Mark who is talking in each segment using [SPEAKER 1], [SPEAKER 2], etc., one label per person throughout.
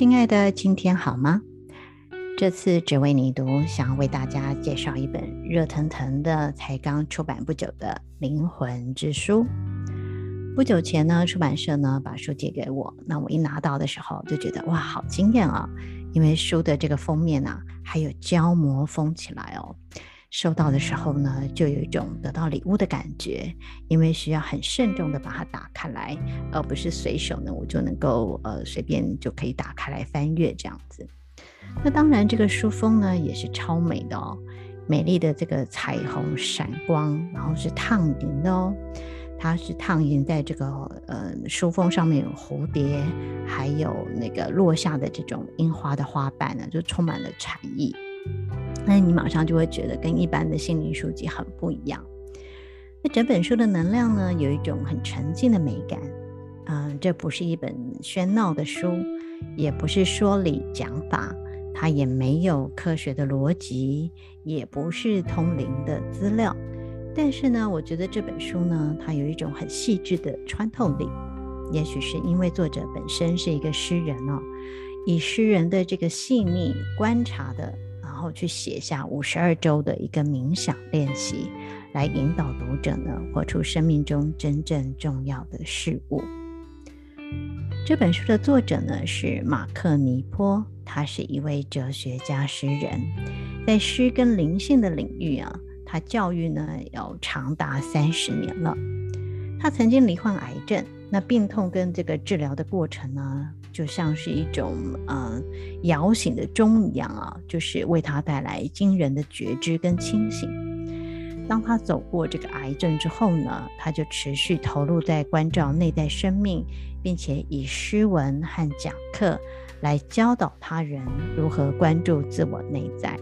[SPEAKER 1] 亲爱的，今天好吗？这次只为你读，想要为大家介绍一本热腾腾的、才刚出版不久的《灵魂之书》。不久前呢，出版社呢把书借给我，那我一拿到的时候就觉得哇，好惊艳啊！因为书的这个封面啊，还有胶膜封起来哦。收到的时候呢，就有一种得到礼物的感觉，因为需要很慎重的把它打开来，而不是随手呢我就能够呃随便就可以打开来翻阅这样子。那当然，这个书封呢也是超美的哦，美丽的这个彩虹闪光，然后是烫银的哦，它是烫银在这个呃书封上面有蝴蝶，还有那个落下的这种樱花的花瓣呢，就充满了禅意。那你马上就会觉得跟一般的心灵书籍很不一样。那整本书的能量呢，有一种很沉静的美感。嗯、这不是一本喧闹的书，也不是说理讲法，它也没有科学的逻辑，也不是通灵的资料。但是呢，我觉得这本书呢，它有一种很细致的穿透力。也许是因为作者本身是一个诗人哦，以诗人的这个细腻观察的。然后去写下五十二周的一个冥想练习，来引导读者呢活出生命中真正重要的事物。这本书的作者呢是马克尼波，他是一位哲学家诗人，在诗跟灵性的领域啊，他教育呢有长达三十年了。他曾经罹患癌症，那病痛跟这个治疗的过程呢，就像是一种呃摇醒的钟一样啊，就是为他带来惊人的觉知跟清醒。当他走过这个癌症之后呢，他就持续投入在关照内在生命，并且以诗文和讲课来教导他人如何关注自我内在。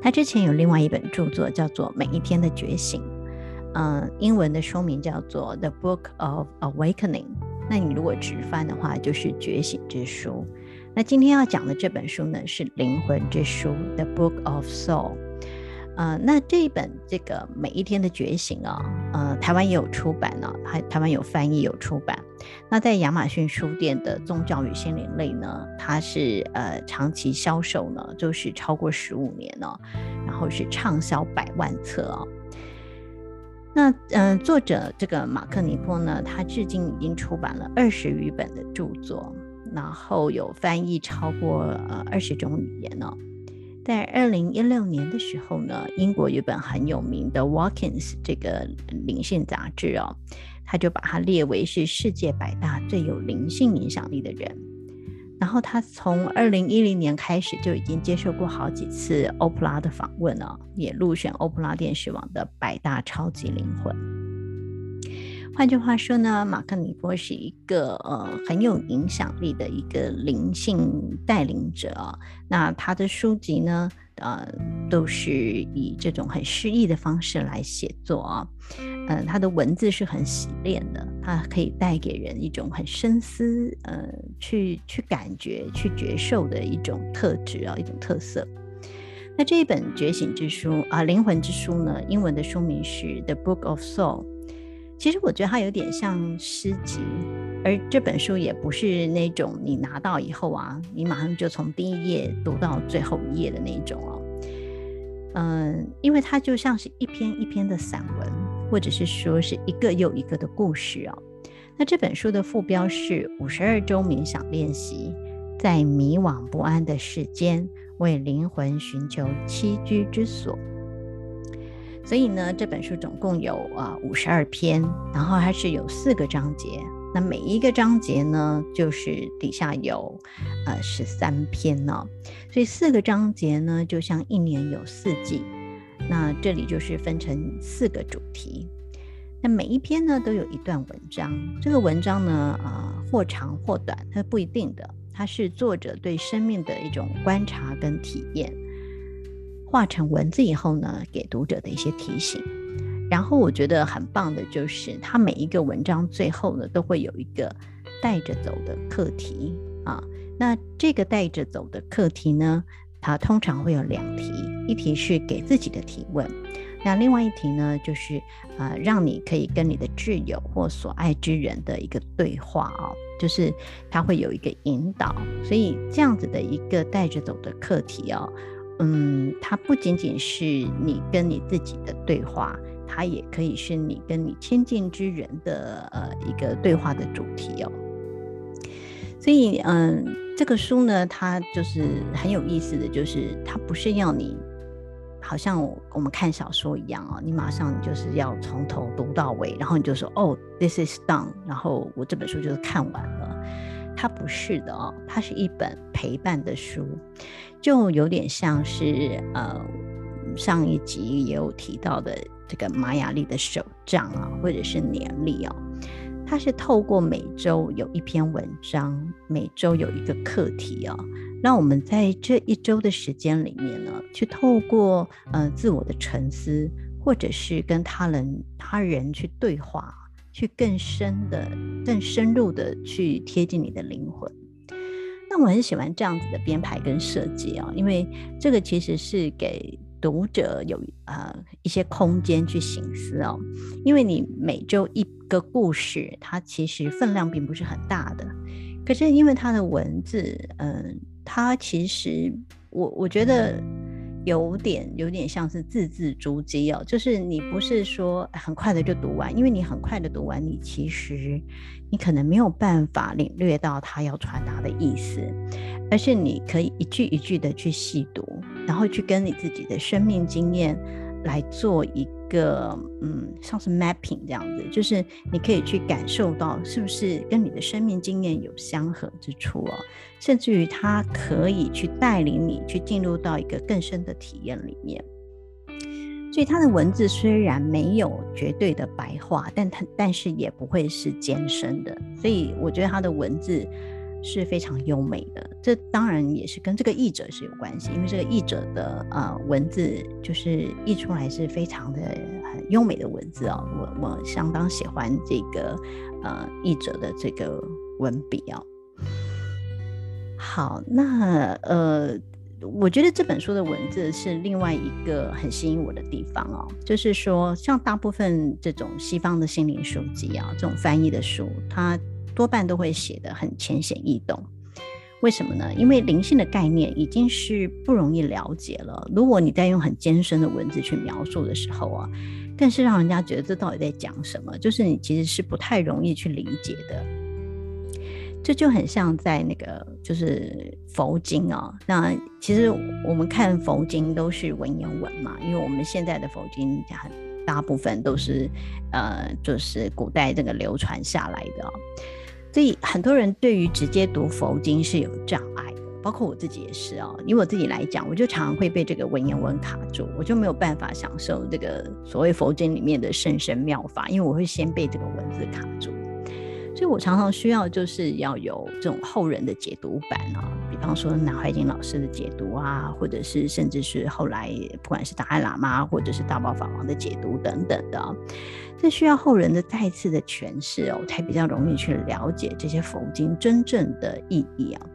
[SPEAKER 1] 他之前有另外一本著作叫做《每一天的觉醒》，嗯、英文的书名叫做《The Book of Awakening》。那你如果直翻的话，就是《觉醒之书》。那今天要讲的这本书呢，是《灵魂之书》（The Book of Soul）。呃，那这一本这个每一天的觉醒啊，呃，台湾也有出版呢，还台湾有翻译有出版。那在亚马逊书店的宗教与心灵类呢，它是呃长期销售呢，就是超过十五年了，然后是畅销百万册啊。那嗯、作者这个马克尼波呢，他至今已经出版了二十余本的著作，然后有翻译超过呃二十种语言呢。在二零一六年的时候呢，英国有本很有名的《Walkins》这个灵性杂志哦，他就把它列为是世界百大最有灵性影响力的人。然后他从二零一零年开始就已经接受过好几次欧普拉的访问了，也入选欧普拉电视网的百大超级灵魂。换句话说呢，马克尼波是一个呃很有影响力的一个灵性带领者。那他的书籍呢，呃，都是以这种很诗意的方式来写作啊。嗯，他的文字是很洗练的，它可以带给人一种很深思，呃，去去感觉、去觉受的一种特质啊，一种特色。那这一本《觉醒之书》啊，《灵魂之书》呢，英文的书名是《The Book of Soul》。其实我觉得它有点像诗集，而这本书也不是那种你拿到以后啊，你马上就从第一页读到最后一页的那一种哦。嗯，因为它就像是一篇一篇的散文。或者是说是一个又一个的故事哦。那这本书的副标是五十二周冥想练习，在迷惘不安的世间，为灵魂寻求栖居之所。所以呢，这本书总共有啊五十二篇，然后它是有四个章节。那每一个章节呢，就是底下有呃十三篇呢、哦，所以四个章节呢，就像一年有四季。那这里就是分成四个主题，那每一篇呢都有一段文章。这个文章呢，呃，或长或短，它不一定的，它是作者对生命的一种观察跟体验。化成文字以后呢，给读者的一些提醒。然后我觉得很棒的就是，他每一个文章最后呢，都会有一个带着走的课题啊。那这个带着走的课题呢，它通常会有两题，一题是给自己的提问，那另外一题呢，就是呃，让你可以跟你的挚友或所爱之人的一个对话啊，就是它会有一个引导。所以这样子的一个带着走的课题哦。嗯，它不仅仅是你跟你自己的对话，它也可以是你跟你亲近之人的呃一个对话的主题哦。所以，嗯，这个书呢，它就是很有意思的就是，它不是要你好像我们看小说一样哦，你马上就是要从头读到尾，然后你就说哦，this is done，然后我这本书就是看完了。它不是的哦，它是一本陪伴的书，就有点像是呃上一集也有提到的这个玛雅历的手账啊，或者是年历哦。它是透过每周有一篇文章，每周有一个课题哦，让我们在这一周的时间里面呢，去透过呃自我的沉思，或者是跟他人他人去对话。去更深的、更深入的去贴近你的灵魂。那我很喜欢这样子的编排跟设计啊，因为这个其实是给读者有呃一些空间去省思哦。因为你每周一个故事，它其实分量并不是很大的，可是因为它的文字，嗯、呃，它其实我我觉得。有点有点像是字字珠玑哦，就是你不是说很快的就读完，因为你很快的读完，你其实你可能没有办法领略到他要传达的意思，而是你可以一句一句的去细读，然后去跟你自己的生命经验来做一个嗯，像是 mapping 这样子，就是你可以去感受到是不是跟你的生命经验有相合之处哦。甚至于，它可以去带领你去进入到一个更深的体验里面。所以，它的文字虽然没有绝对的白话，但它但是也不会是艰深的。所以，我觉得它的文字是非常优美的。这当然也是跟这个译者是有关系，因为这个译者的呃文字就是译出来是非常的很优美的文字哦。我我相当喜欢这个呃译者的这个文笔哦。好，那呃，我觉得这本书的文字是另外一个很吸引我的地方哦，就是说，像大部分这种西方的心灵书籍啊，这种翻译的书，它多半都会写得很浅显易懂。为什么呢？因为灵性的概念已经是不容易了解了，如果你在用很艰深的文字去描述的时候啊，更是让人家觉得这到底在讲什么，就是你其实是不太容易去理解的。这就很像在那个就是佛经啊、那其实我们看佛经都是文言文嘛，因为我们现在的佛经很大部分都是呃，就是古代这个流传下来的、哦，所以很多人对于直接读佛经是有障碍的，包括我自己也是哦。以我自己来讲，我就常常会被这个文言文卡住，我就没有办法享受这个所谓佛经里面的圣神妙法，因为我会先被这个文字卡住。所以我常常需要就是要有这种后人的解读版啊，比方说南怀瑾老师的解读啊，或者是甚至是后来不管是达赖喇嘛或者是大宝法王的解读等等的，这需要后人的再次的诠释哦，才比较容易去了解这些佛经真正的意义啊。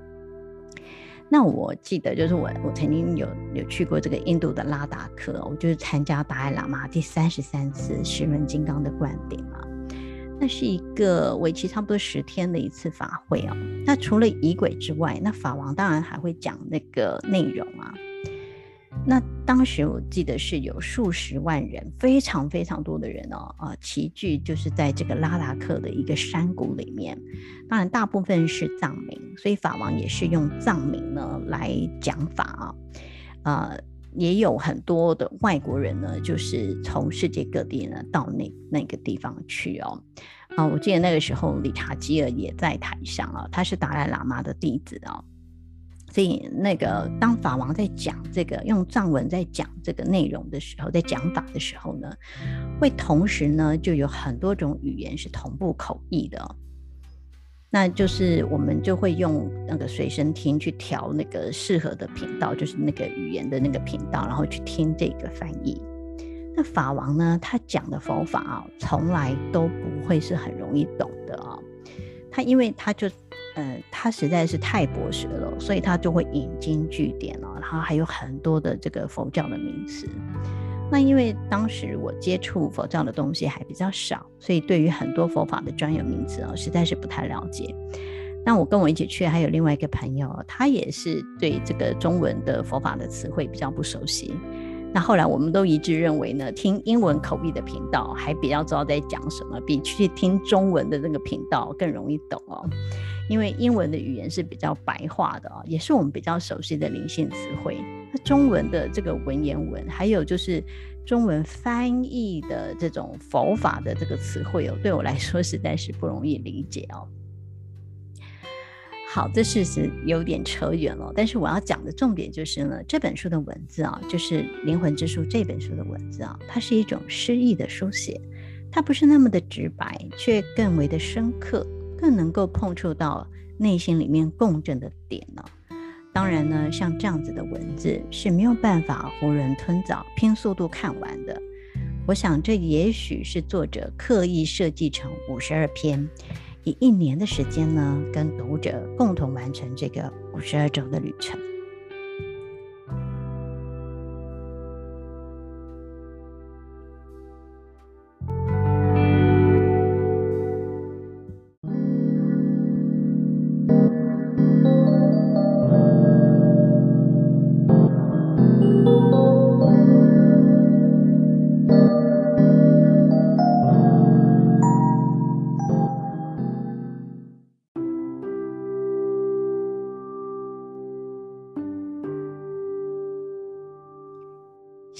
[SPEAKER 1] 那我记得就是我我曾经有有去过这个印度的拉达克，我就是参加达赖喇嘛第三十三次十轮金刚的灌顶啊。那是一个为期差不多十天的一次法会哦。那除了仪轨之外，那法王当然还会讲那个内容啊。那当时我记得是有数十万人，非常非常多的人哦，啊，齐聚就是在这个拉达克的一个山谷里面。当然，大部分是藏民，所以法王也是用藏民呢来讲法啊。呃，也有很多的外国人呢，就是从世界各地呢到那那个地方去哦。啊，我记得那个时候理查基尔也在台上啊，他是达赖喇嘛的弟子啊。所以，那个当法王在讲这个用藏文在讲这个内容的时候，在讲法的时候呢，会同时呢就有很多种语言是同步口译的哦。那就是我们就会用那个随身听去调那个适合的频道，就是那个语言的那个频道，然后去听这个翻译。那法王呢，他讲的佛法啊，从来都不会是很容易懂的啊。他因为他就。嗯，他实在是太博学了，所以他就会引经据典了，然后还有很多的这个佛教的名词。那因为当时我接触佛教的东西还比较少，所以对于很多佛法的专有名词啊，实在是不太了解。那我跟我一起去还有另外一个朋友，他也是对这个中文的佛法的词汇比较不熟悉。那后来我们都一致认为呢，听英文口译的频道还比较知道在讲什么，比去听中文的那个频道更容易懂哦。因为英文的语言是比较白话的哦，也是我们比较熟悉的灵性词汇。中文的这个文言文，还有就是中文翻译的这种佛法的这个词汇哦，对我来说实在是不容易理解哦。好，这事实有点扯远了，但是我要讲的重点就是呢，这本书的文字啊，就是《灵魂之书》这本书的文字啊，它是一种诗意的书写，它不是那么的直白，却更为的深刻，更能够碰触到内心里面共振的点呢。当然呢，像这样子的文字是没有办法囫囵吞枣、拼速度看完的。我想，这也许是作者刻意设计成五十二篇。以一年的时间呢，跟读者共同完成这个五十二周的旅程。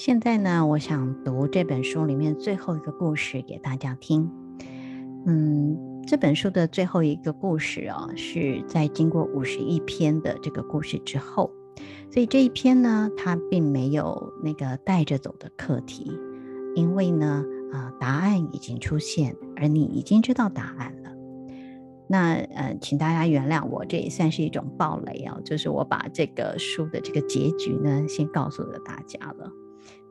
[SPEAKER 1] 现在呢，我想读这本书里面最后一个故事给大家听。嗯，这本书的最后一个故事啊，是在经过五十一篇的这个故事之后，所以这一篇呢，它并没有那个带着走的课题，因为呢，啊、答案已经出现，而你已经知道答案了。那呃，请大家原谅我，这也算是一种暴雷啊，就是我把这个书的这个结局呢，先告诉了大家了。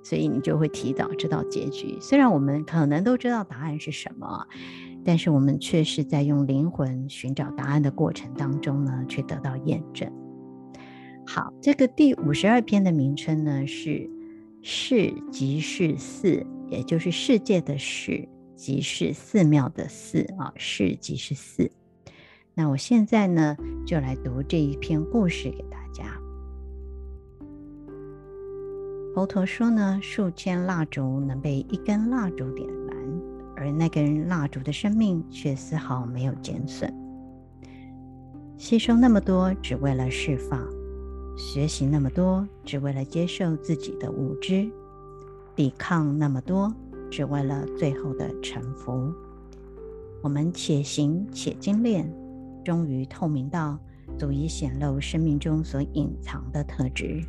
[SPEAKER 1] 所以你就会提早知道结局。虽然我们可能都知道答案是什么，但是我们却是在用灵魂寻找答案的过程当中呢，去得到验证。好，这个第五十二篇的名称呢是“世即是寺”，也就是世界的“世”即是寺庙的“寺”啊，“世即是寺”。那我现在呢就来读这一篇故事给大家。佛陀说呢，数千蜡烛能被一根蜡烛点燃，而那根蜡烛的生命却丝毫没有减损。吸收那么多，只为了释放；学习那么多，只为了接受自己的无知；抵抗那么多，只为了最后的臣服。我们且行且精炼，终于透明到足以显露生命中所隐藏的特质。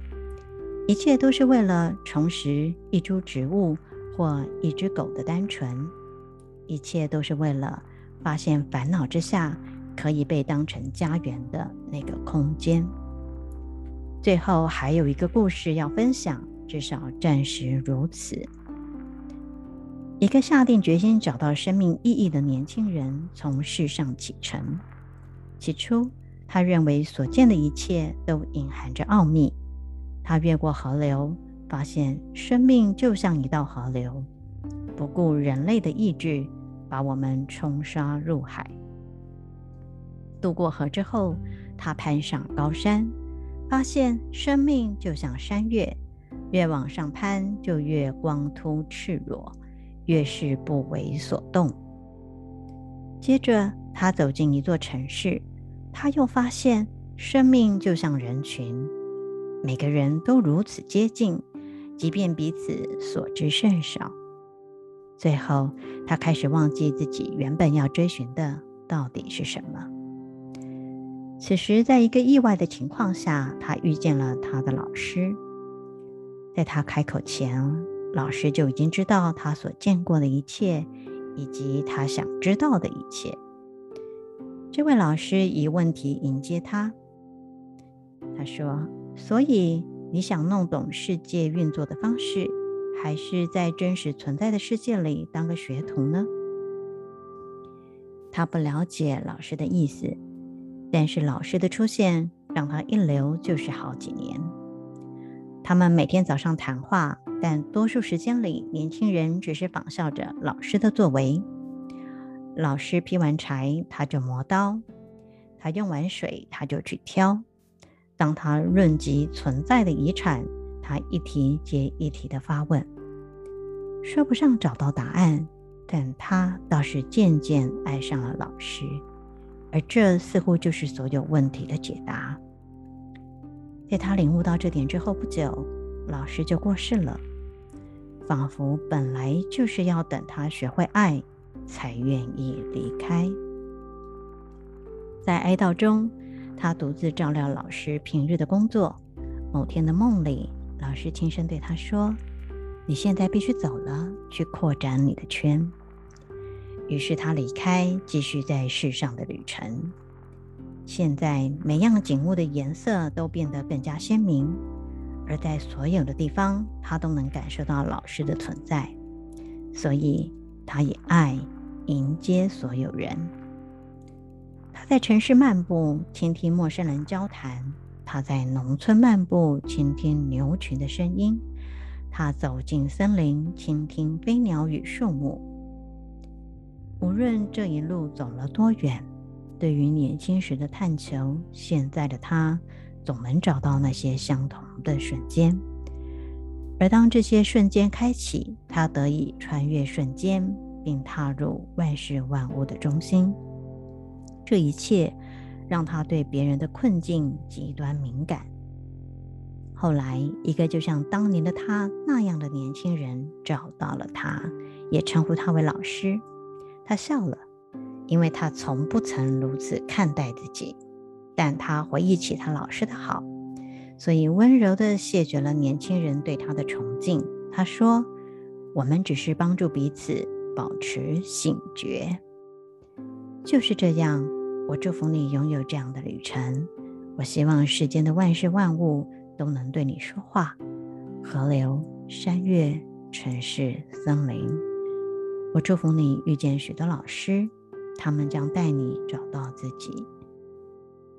[SPEAKER 1] 一切都是为了重拾一株植物或一只狗的单纯，一切都是为了发现烦恼之下可以被当成家园的那个空间。最后还有一个故事要分享，至少暂时如此。一个下定决心找到生命意义的年轻人从世上启程。起初，他认为所见的一切都隐含着奥秘。他越过河流，发现生命就像一道河流，不顾人类的意志，把我们冲刷入海。渡过河之后，他攀上高山，发现生命就像山岳，越往上攀就越光秃赤裸，越是不为所动。接着，他走进一座城市，他又发现生命就像人群。每个人都如此接近，即便彼此所知甚少。最后，他开始忘记自己原本要追寻的到底是什么。此时，在一个意外的情况下，他遇见了他的老师。在他开口前，老师就已经知道他所见过的一切，以及他想知道的一切。这位老师以问题迎接他。他说：“所以你想弄懂世界运作的方式，还是在真实存在的世界里当个学徒呢？”他不了解老师的意思，但是老师的出现让他一留就是好几年。他们每天早上谈话，但多数时间里，年轻人只是仿效着老师的作为。老师劈完柴，他就磨刀；他用完水，他就去挑。当他论及存在的遗产，他一题接一题的发问，说不上找到答案，但他倒是渐渐爱上了老师，而这似乎就是所有问题的解答。在他领悟到这点之后不久，老师就过世了，仿佛本来就是要等他学会爱，才愿意离开。在哀悼中，他独自照料老师平日的工作。某天的梦里，老师轻声对他说：“你现在必须走了，去扩展你的圈。”于是他离开，继续在世上的旅程。现在每样景物的颜色都变得更加鲜明，而在所有的地方，他都能感受到老师的存在。所以，他以爱迎接所有人。在城市漫步，倾听陌生人交谈；他在农村漫步，倾听牛群的声音；他走进森林，倾听飞鸟与树木。无论这一路走了多远，对于年轻时的探求，现在的他总能找到那些相同的瞬间。而当这些瞬间开启，他得以穿越瞬间，并踏入万事万物的中心。这一切让他对别人的困境极端敏感。后来，一个就像当年的他那样的年轻人找到了他，也称呼他为老师。他笑了，因为他从不曾如此看待自己。但他回忆起他老师的好，所以温柔地谢绝了年轻人对他的崇敬。他说：“我们只是帮助彼此保持醒觉。”就是这样，我祝福你拥有这样的旅程。我希望世间的万事万物都能对你说话，河流、山岳、城市、森林。我祝福你遇见许多老师，他们将带你找到自己。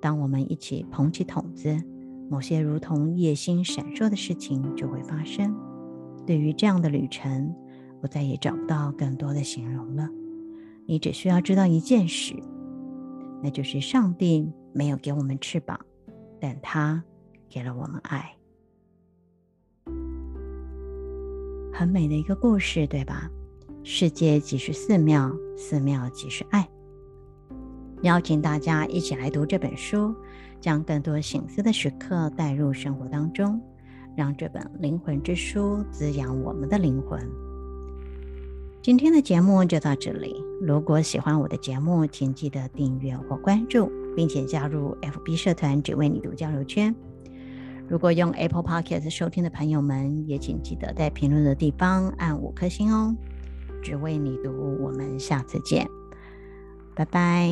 [SPEAKER 1] 当我们一起捧起桶子，某些如同夜星闪烁的事情就会发生。对于这样的旅程，我再也找不到更多的形容了。你只需要知道一件事，那就是上帝没有给我们翅膀，但他给了我们爱。很美的一个故事，对吧？世界即是寺庙，寺庙即是爱。邀请大家一起来读这本书，将更多醒思的时刻带入生活当中，让这本灵魂之书滋养我们的灵魂。今天的节目就到这里。如果喜欢我的节目，请记得订阅或关注，并且加入 FB 社团“只为你读”交流圈。如果用 Apple Podcast 收听的朋友们，也请记得在评论的地方按五颗星哦。只为你读，我们下次见，拜拜。